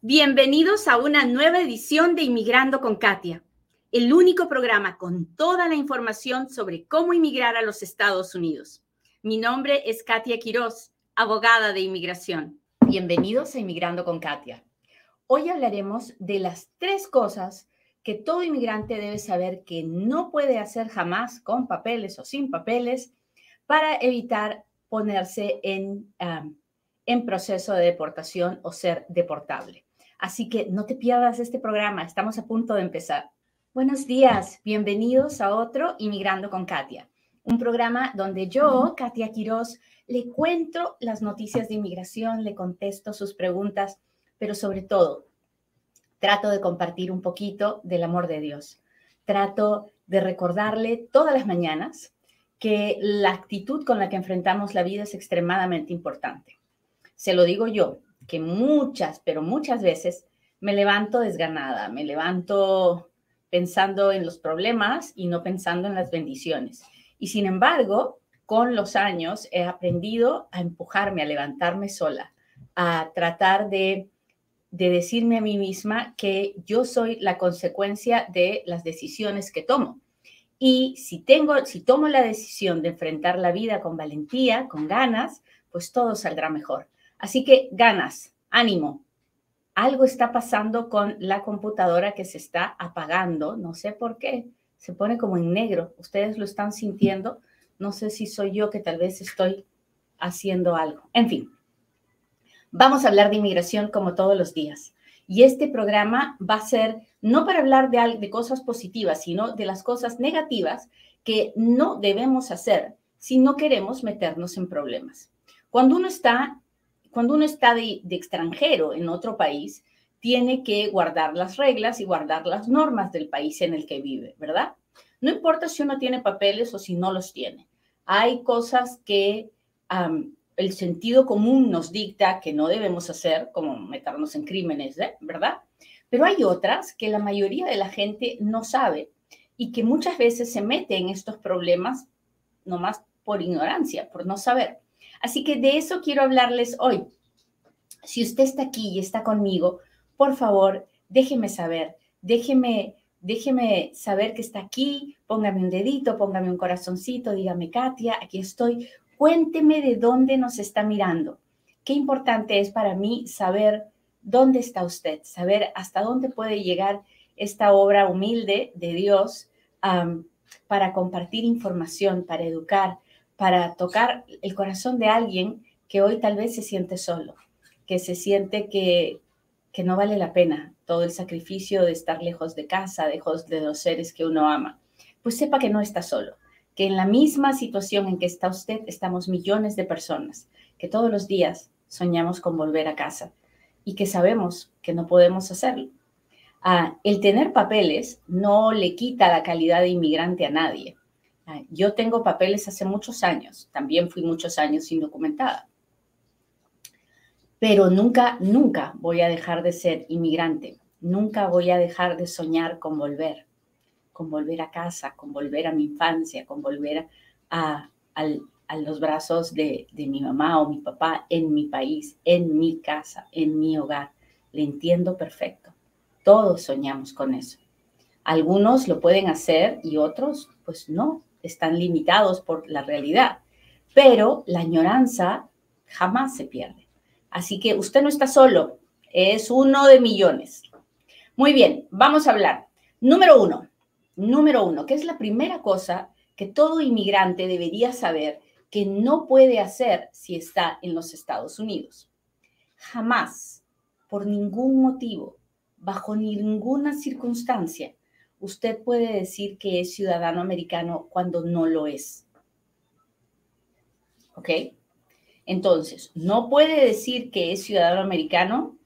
Bienvenidos a una nueva edición de Inmigrando con Katia, el único programa con toda la información sobre cómo inmigrar a los Estados Unidos. Mi nombre es Katia Quiroz, abogada de inmigración. Bienvenidos a Inmigrando con Katia. Hoy hablaremos de las tres cosas que todo inmigrante debe saber que no puede hacer jamás con papeles o sin papeles para evitar ponerse en, um, en proceso de deportación o ser deportable. Así que no te pierdas este programa, estamos a punto de empezar. Buenos días, bienvenidos a otro Inmigrando con Katia, un programa donde yo, Katia Quiroz, le cuento las noticias de inmigración, le contesto sus preguntas, pero sobre todo trato de compartir un poquito del amor de Dios. Trato de recordarle todas las mañanas que la actitud con la que enfrentamos la vida es extremadamente importante. Se lo digo yo, que muchas, pero muchas veces me levanto desganada, me levanto pensando en los problemas y no pensando en las bendiciones. Y sin embargo, con los años he aprendido a empujarme, a levantarme sola, a tratar de, de decirme a mí misma que yo soy la consecuencia de las decisiones que tomo. Y si tengo, si tomo la decisión de enfrentar la vida con valentía, con ganas, pues todo saldrá mejor. Así que ganas, ánimo. Algo está pasando con la computadora que se está apagando, no sé por qué, se pone como en negro. Ustedes lo están sintiendo, no sé si soy yo que tal vez estoy haciendo algo. En fin, vamos a hablar de inmigración como todos los días. Y este programa va a ser no para hablar de, de cosas positivas, sino de las cosas negativas que no debemos hacer si no queremos meternos en problemas. Cuando uno está cuando uno está de, extranjero en otro país, tiene que guardar las reglas y guardar las normas del país en el que vive, ¿verdad? No importa si uno tiene papeles o si no los tiene. Hay cosas que el sentido común nos dicta que no debemos hacer, como meternos en crímenes, ¿eh? ¿verdad? Pero hay otras que la mayoría de la gente no sabe y que muchas veces se mete en estos problemas nomás por ignorancia, por no saber. Así que de eso quiero hablarles hoy. Si usted está aquí y está conmigo, por favor, déjeme saber, déjeme, déjeme saber que está aquí, póngame un dedito, póngame un corazoncito, dígame, Katia, aquí estoy. Cuénteme de dónde nos está mirando. Qué importante es para mí saber dónde está usted, saber hasta dónde puede llegar esta obra humilde de Dios para compartir información, para educar, para tocar el corazón de alguien que hoy tal vez se siente solo, que se siente que, que no vale la pena todo el sacrificio de estar lejos de casa, lejos de los seres que uno ama. Pues sepa que no está solo, que en la misma situación en que está usted estamos millones de personas, que todos los días soñamos con volver a casa y que sabemos que no podemos hacerlo. Ah, el tener papeles no le quita la calidad de inmigrante a nadie. Yo tengo papeles hace muchos años, también fui muchos años indocumentada, pero nunca, nunca voy a dejar de ser inmigrante, nunca voy a dejar de soñar con volver, con volver a casa, con volver a mi infancia, con volver a, los brazos de, de mi mamá o mi papá en mi país, en mi casa, en mi hogar. Le entiendo perfecto. Todos soñamos con eso. Algunos lo pueden hacer y otros, pues no, están limitados por la realidad, pero la añoranza jamás se pierde. Así que usted no está solo, es uno de millones. Muy bien, vamos a hablar. Número uno, número uno, que es la primera cosa que todo inmigrante debería saber que no puede hacer si está en los Estados Unidos. Jamás, por ningún motivo, bajo ninguna circunstancia, usted puede decir que es ciudadano americano cuando no lo es. ¿Ok? Entonces, no puede decir que es ciudadano americano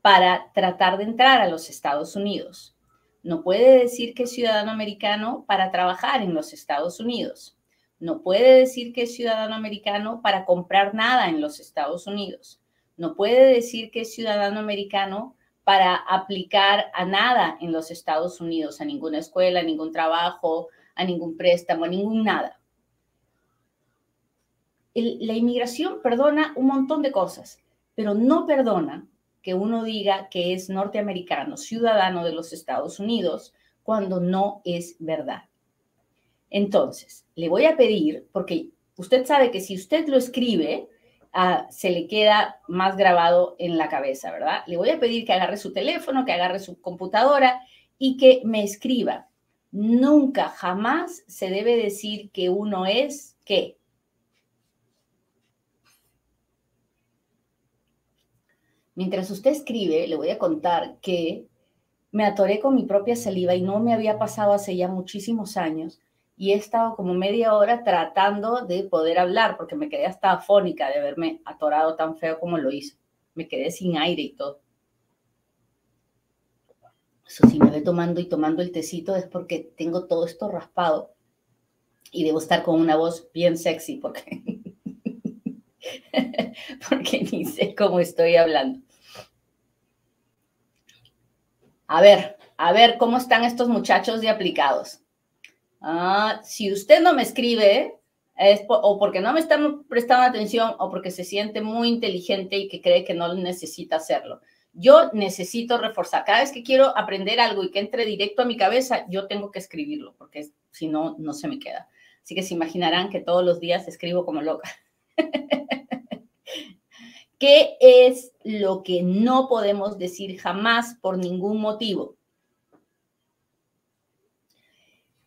para tratar de entrar a los Estados Unidos. No puede decir que es ciudadano americano para trabajar en los Estados Unidos. No puede decir que es ciudadano americano para comprar nada en los Estados Unidos. No puede decir que es ciudadano americano para aplicar a nada en los Estados Unidos, a ninguna escuela, a ningún trabajo, a ningún préstamo, a ningún nada. la inmigración perdona un montón de cosas, pero no perdona que uno diga que es norteamericano, ciudadano de los Estados Unidos, cuando no es verdad. Entonces, le voy a pedir, porque usted sabe que si usted lo escribe, ah, se le queda más grabado en la cabeza, ¿verdad? Le voy a pedir que agarre su teléfono, que agarre su computadora y que me escriba. Nunca, jamás se debe decir que uno es qué. Mientras usted escribe, le voy a contar que me atoré con mi propia saliva y no me había pasado hace ya muchísimos años y he estado como media hora tratando de poder hablar porque me quedé hasta afónica de haberme atorado tan feo como lo hice. Me quedé sin aire y todo. Eso sí, me ve tomando y tomando el tecito es porque tengo todo esto raspado y debo estar con una voz bien sexy porque, porque ni sé cómo estoy hablando. A ver, a ver cómo están estos muchachos de aplicados. Ah, si usted no me escribe, es o porque no me están prestando atención o porque se siente muy inteligente y que cree que no necesita hacerlo. Yo necesito reforzar. Cada vez que quiero aprender algo y que entre directo a mi cabeza, yo tengo que escribirlo, porque si no, no se me queda. Así que se imaginarán que todos los días escribo como loca. ¿Qué es lo que no podemos decir jamás por ningún motivo?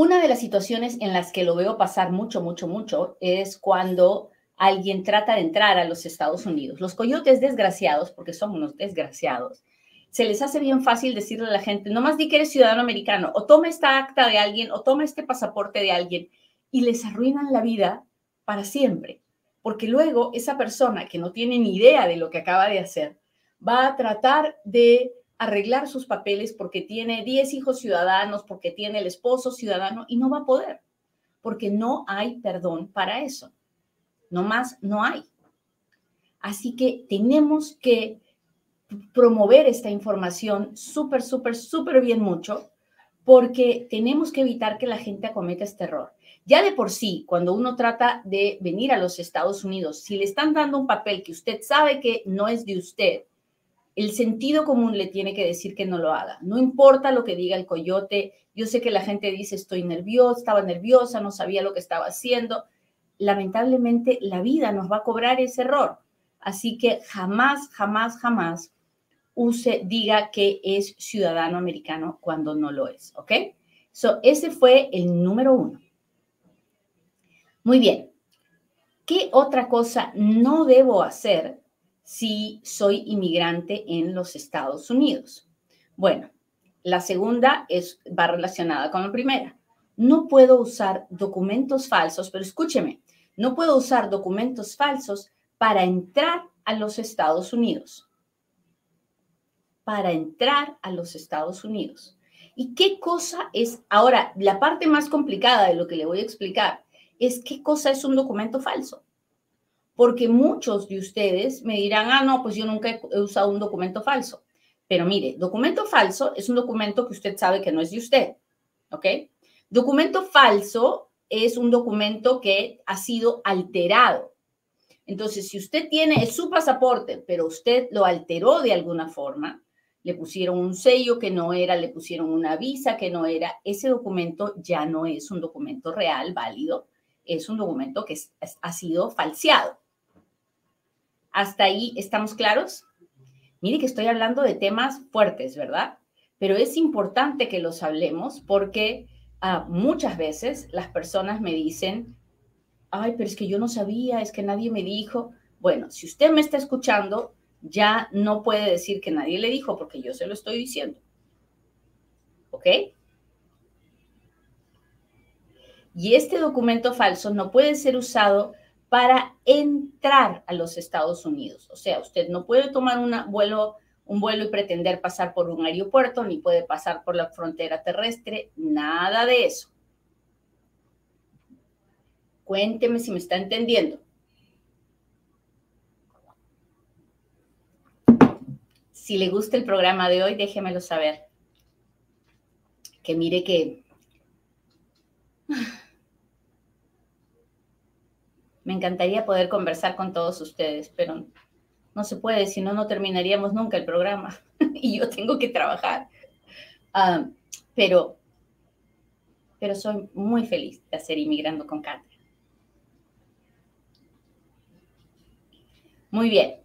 Una de las situaciones en las que lo veo pasar mucho, mucho, mucho es cuando alguien trata de entrar a los Estados Unidos. Los coyotes desgraciados, porque son unos desgraciados, se les hace bien fácil decirle a la gente, no más di que eres ciudadano americano, o toma esta acta de alguien, o toma este pasaporte de alguien, y les arruinan la vida para siempre. Porque luego esa persona que no tiene ni idea de lo que acaba de hacer, va a tratar de arreglar sus papeles porque tiene 10 hijos ciudadanos, porque tiene el esposo ciudadano y no va a poder, porque no hay perdón para eso. No más, no hay. Así que tenemos que promover esta información súper, súper, súper bien mucho, porque tenemos que evitar que la gente acometa este error. Ya de por sí, cuando uno trata de venir a los Estados Unidos, si le están dando un papel que usted sabe que no es de usted, el sentido común le tiene que decir que no lo haga. No importa lo que diga el coyote. Yo sé que la gente dice estoy nerviosa, estaba nerviosa, no sabía lo que estaba haciendo. Lamentablemente la vida nos va a cobrar ese error. Así que jamás, jamás, jamás use, diga que es ciudadano americano cuando no lo es, ¿ok? So, ese fue el número uno. Muy bien. ¿Qué otra cosa no debo hacer si soy inmigrante en los Estados Unidos. Bueno, la segunda es, va relacionada con la primera. No puedo usar documentos falsos, pero escúcheme, no puedo usar documentos falsos para entrar a los Estados Unidos. Para entrar a los Estados Unidos. ¿Y qué cosa es? Ahora, la parte más complicada de lo que le voy a explicar es qué cosa es un documento falso porque muchos de ustedes me dirán, ah, no, pues yo nunca he usado un documento falso. Pero mire, documento falso es un documento que usted sabe que no es de usted, ¿ok? Documento falso es un documento que ha sido alterado. Entonces, si usted tiene su pasaporte, pero usted lo alteró de alguna forma, le pusieron un sello que no era, le pusieron una visa que no era, ese documento ya no es un documento real, válido, es un documento que ha sido falseado. ¿Hasta ahí estamos claros? Mire que estoy hablando de temas fuertes, ¿verdad? Pero es importante que los hablemos porque ah, muchas veces las personas me dicen, ay, pero es que yo no sabía, es que nadie me dijo. Bueno, si usted me está escuchando, ya no puede decir que nadie le dijo porque yo se lo estoy diciendo. ¿Ok? Y este documento falso no puede ser usado para entrar a los Estados Unidos. O sea, usted no puede tomar vuelo, un vuelo y pretender pasar por un aeropuerto, ni puede pasar por la frontera terrestre, nada de eso. Cuénteme si me está entendiendo. Si le gusta el programa de hoy, déjemelo saber. Que mire que Me encantaría poder conversar con todos ustedes, pero no se puede, si no, no terminaríamos nunca el programa y yo tengo que trabajar. Ah, pero, pero soy muy feliz de hacer Inmigrando con Katia. Muy bien.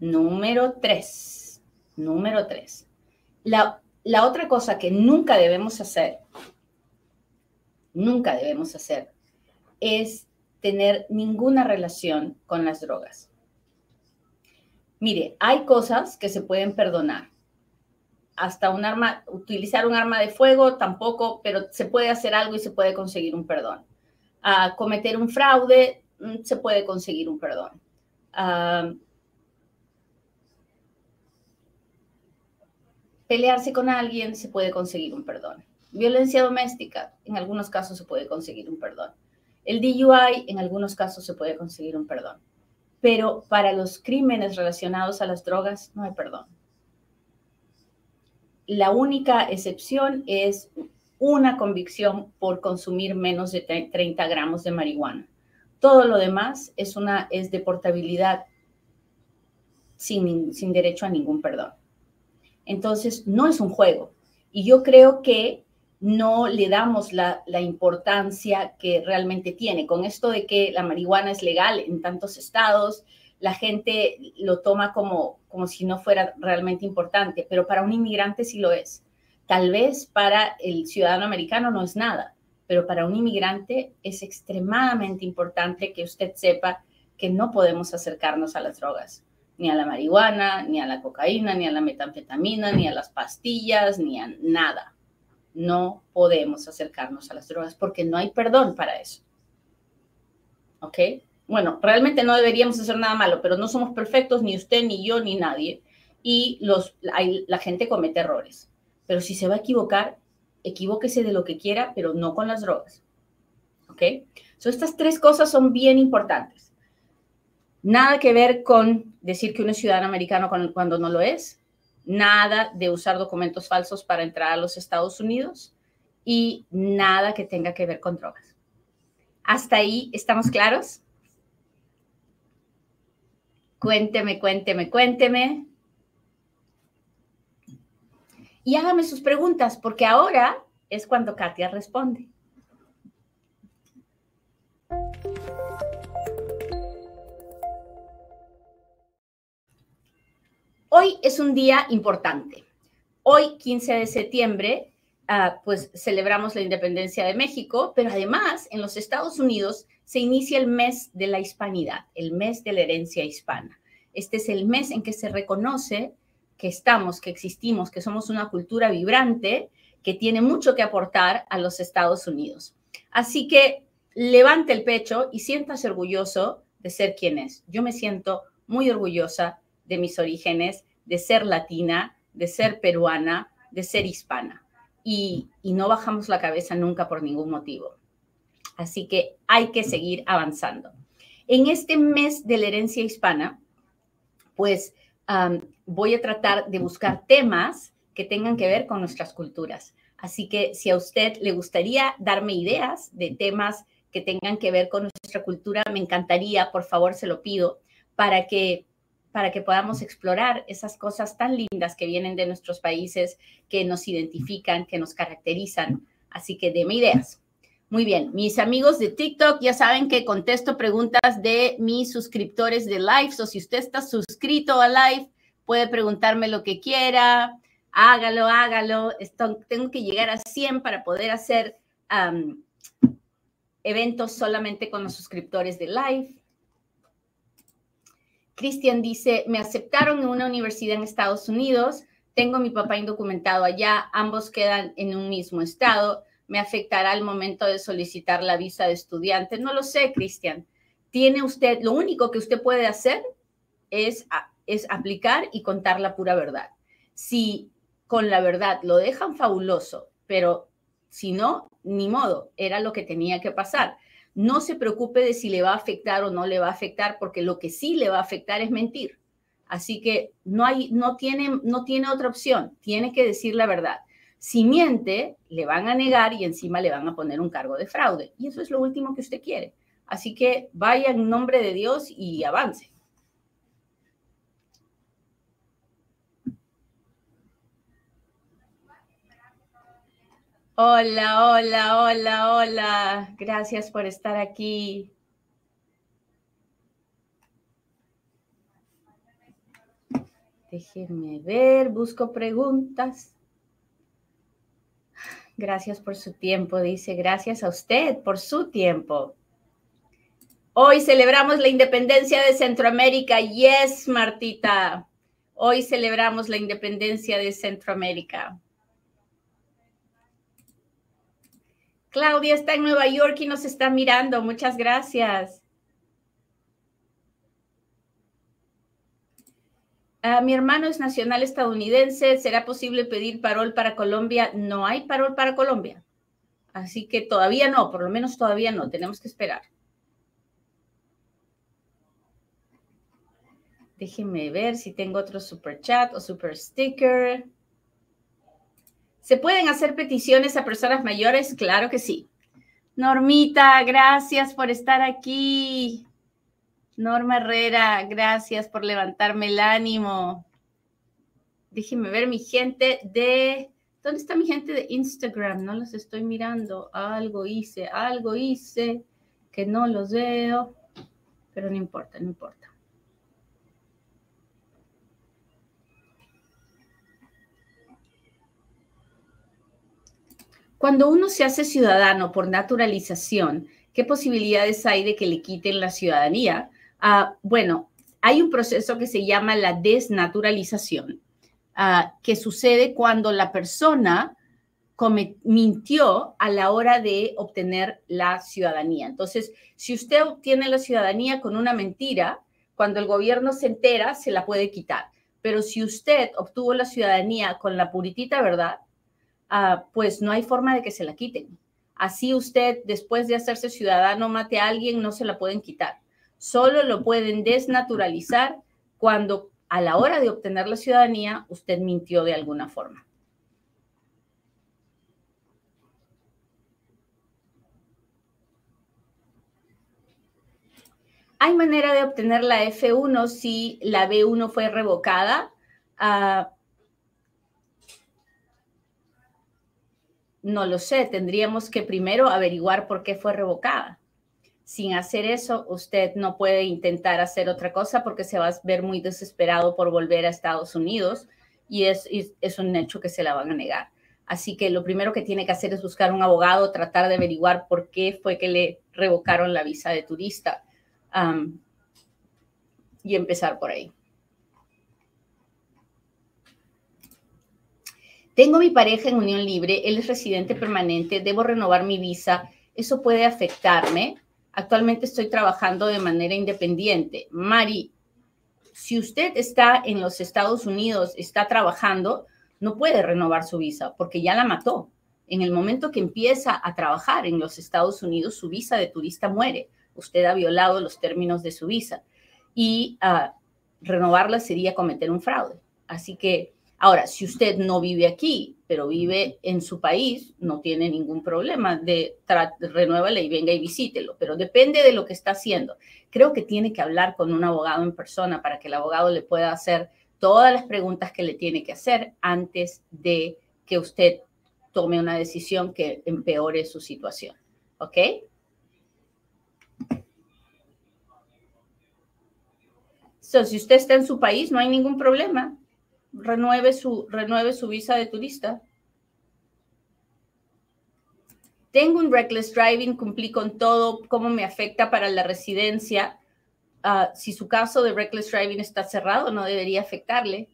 Número tres. Número tres. La, la otra cosa que nunca debemos hacer, nunca debemos hacer, es tener ninguna relación con las drogas. Mire, hay cosas que se pueden perdonar. Hasta un arma, utilizar un arma de fuego tampoco, pero se puede hacer algo y se puede conseguir un perdón. A cometer un fraude, mm, se puede conseguir un perdón. pelearse con alguien, se puede conseguir un perdón. Violencia doméstica, en algunos casos se puede conseguir un perdón. El DUI, en algunos casos se puede conseguir un perdón pero para los crímenes relacionados a las drogas no hay perdón. La única excepción es una convicción por consumir menos de 30 gramos de marihuana. Todo lo demás es, una, es deportabilidad sin, sin derecho a ningún perdón. Entonces, no es un juego. Y yo creo que no le damos la, importancia que realmente tiene. Con esto de que la marihuana es legal en tantos estados, la gente lo toma como, como si no fuera realmente importante, pero para un inmigrante sí lo es. Tal vez para el ciudadano americano no es nada, pero para un inmigrante es extremadamente importante que usted sepa que no podemos acercarnos a las drogas, ni a la marihuana, ni a la cocaína, ni a la metanfetamina, ni a las pastillas, ni a nada no podemos acercarnos a las drogas porque no hay perdón para eso. ¿Ok? Bueno, realmente no deberíamos hacer nada malo, pero no somos perfectos, ni usted, ni yo, ni nadie. Y los, la gente comete errores. Pero si se va a equivocar, equivóquese de lo que quiera, pero no con las drogas. ¿Ok? So, estas tres cosas son bien importantes. Nada que ver con decir que uno es ciudadano americano cuando no lo es nada de usar documentos falsos para entrar a los Estados Unidos y nada que tenga que ver con drogas. ¿Hasta ahí estamos claros? Cuénteme, cuénteme, cuénteme. Y hágame sus preguntas, porque ahora es cuando Katia responde. Hoy es un día importante. Hoy, 15 de septiembre, ah, pues celebramos la independencia de México, pero además en los Estados Unidos se inicia el mes de la hispanidad, el mes de la herencia hispana. Este es el mes en que se reconoce que estamos, que existimos, que somos una cultura vibrante que tiene mucho que aportar a los Estados Unidos. Así que levante el pecho y siéntase orgulloso de ser quien es. Yo me siento muy orgullosa de mis orígenes, de ser latina, de ser peruana, de ser hispana. Y, no bajamos la cabeza nunca por ningún motivo. Así que hay que seguir avanzando. En este mes de la herencia hispana, pues voy a tratar de buscar temas que tengan que ver con nuestras culturas. Así que si a usted le gustaría darme ideas de temas que tengan que ver con nuestra cultura, me encantaría, por favor, se lo pido, para que para que podamos explorar esas cosas tan lindas que vienen de nuestros países, que nos identifican, que nos caracterizan. Así que deme ideas. Muy bien, mis amigos de TikTok ya saben que contesto preguntas de mis suscriptores de Live. O si usted está suscrito a Live, puede preguntarme lo que quiera. Hágalo, hágalo. Esto, tengo que llegar a 100 para poder hacer eventos solamente con los suscriptores de Live. Cristian dice, me aceptaron en una universidad en Estados Unidos, tengo mi papá indocumentado allá, ambos quedan en un mismo estado, me afectará al momento de solicitar la visa de estudiante. No lo sé, Cristian. Tiene usted, lo único que usted puede hacer es, es aplicar y contar la pura verdad. Si con la verdad lo dejan fabuloso, pero si no, ni modo, era lo que tenía que pasar no se preocupe de si le va a afectar o no le va a afectar, porque lo que sí le va a afectar es mentir. Así que no, hay, no, tiene, no tiene otra opción, tiene que decir la verdad. Si miente, le van a negar y encima le van a poner un cargo de fraude. Y eso es lo último que usted quiere. Así que vaya en nombre de Dios y avance. Hola, hola, hola, hola. Gracias por estar aquí. Déjenme ver, busco preguntas. Gracias por su tiempo, dice. Gracias a usted por su tiempo. Hoy celebramos la independencia de Centroamérica. Yes, Martita. Hoy celebramos la independencia de Centroamérica. Claudia está en Nueva York y nos está mirando. Muchas gracias. Ah, mi hermano es nacional estadounidense. ¿Será posible pedir parol para Colombia? No hay parol para Colombia. Así que todavía no, por lo menos todavía no. Tenemos que esperar. Déjenme ver si tengo otro super chat o super sticker. ¿Se pueden hacer peticiones a personas mayores? Claro que sí. Normita, gracias por estar aquí. Norma Herrera, gracias por levantarme el ánimo. Déjenme ver mi gente de... ¿Dónde está mi gente de Instagram? No los estoy mirando. Algo hice, algo hice que no los veo. Pero no importa, no importa. Cuando uno se hace ciudadano por naturalización, ¿qué posibilidades hay de que le quiten la ciudadanía? Ah, bueno, hay un proceso que se llama la desnaturalización, ah, que sucede cuando la persona mintió a la hora de obtener la ciudadanía. Entonces, si usted obtiene la ciudadanía con una mentira, cuando el gobierno se entera, se la puede quitar. Pero si usted obtuvo la ciudadanía con la puritita verdad, ah, pues no hay forma de que se la quiten. Así usted, después de hacerse ciudadano, mate a alguien, no se la pueden quitar solo lo pueden desnaturalizar cuando a la hora de obtener la ciudadanía usted mintió de alguna forma. ¿Hay manera de obtener la F1 si la B1 fue revocada? Ah, no lo sé, tendríamos que primero averiguar por qué fue revocada sin hacer eso, usted no puede intentar hacer otra cosa porque se va a ver muy desesperado por volver a Estados Unidos y es, un hecho que se la van a negar. Así que lo primero que tiene que hacer es buscar un abogado, tratar de averiguar por qué fue que le revocaron la visa de turista y empezar por ahí. Tengo mi pareja en unión libre, él es residente permanente, debo renovar mi visa, ¿eso puede afectarme? Actualmente estoy trabajando de manera independiente. Mari, si usted está en los Estados Unidos, está trabajando, no puede renovar su visa porque ya la mató. En el momento que empieza a trabajar en los Estados Unidos, su visa de turista muere. Usted ha violado los términos de su visa y uh, renovarla sería cometer un fraude. Así que Ahora, si usted no vive aquí, pero vive en su país, no tiene ningún problema de renuévale y venga y visítelo, pero depende de lo que está haciendo. Creo que tiene que hablar con un abogado en persona para que el abogado le pueda hacer todas las preguntas que le tiene que hacer antes de que usted tome una decisión que empeore su situación. ¿Ok? So, si usted está en su país, no hay ningún problema renueve su, renueve su visa de turista. Tengo un reckless driving, cumplí con todo, cómo me afecta para la residencia. Ah, si su caso de reckless driving está cerrado, no debería afectarle.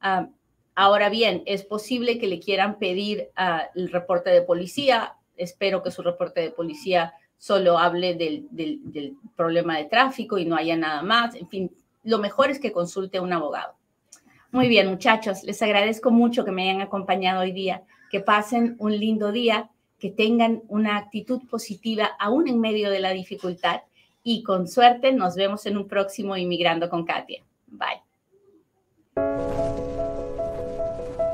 Ah, ahora bien, es posible que le quieran pedir ah, el reporte de policía. Espero que su reporte de policía solo hable del, del problema de tráfico y no haya nada más. En fin, lo mejor es que consulte a un abogado. Muy bien, muchachos, les agradezco mucho que me hayan acompañado hoy día. Que pasen un lindo día, que tengan una actitud positiva aún en medio de la dificultad y con suerte nos vemos en un próximo Inmigrando con Katia. Bye.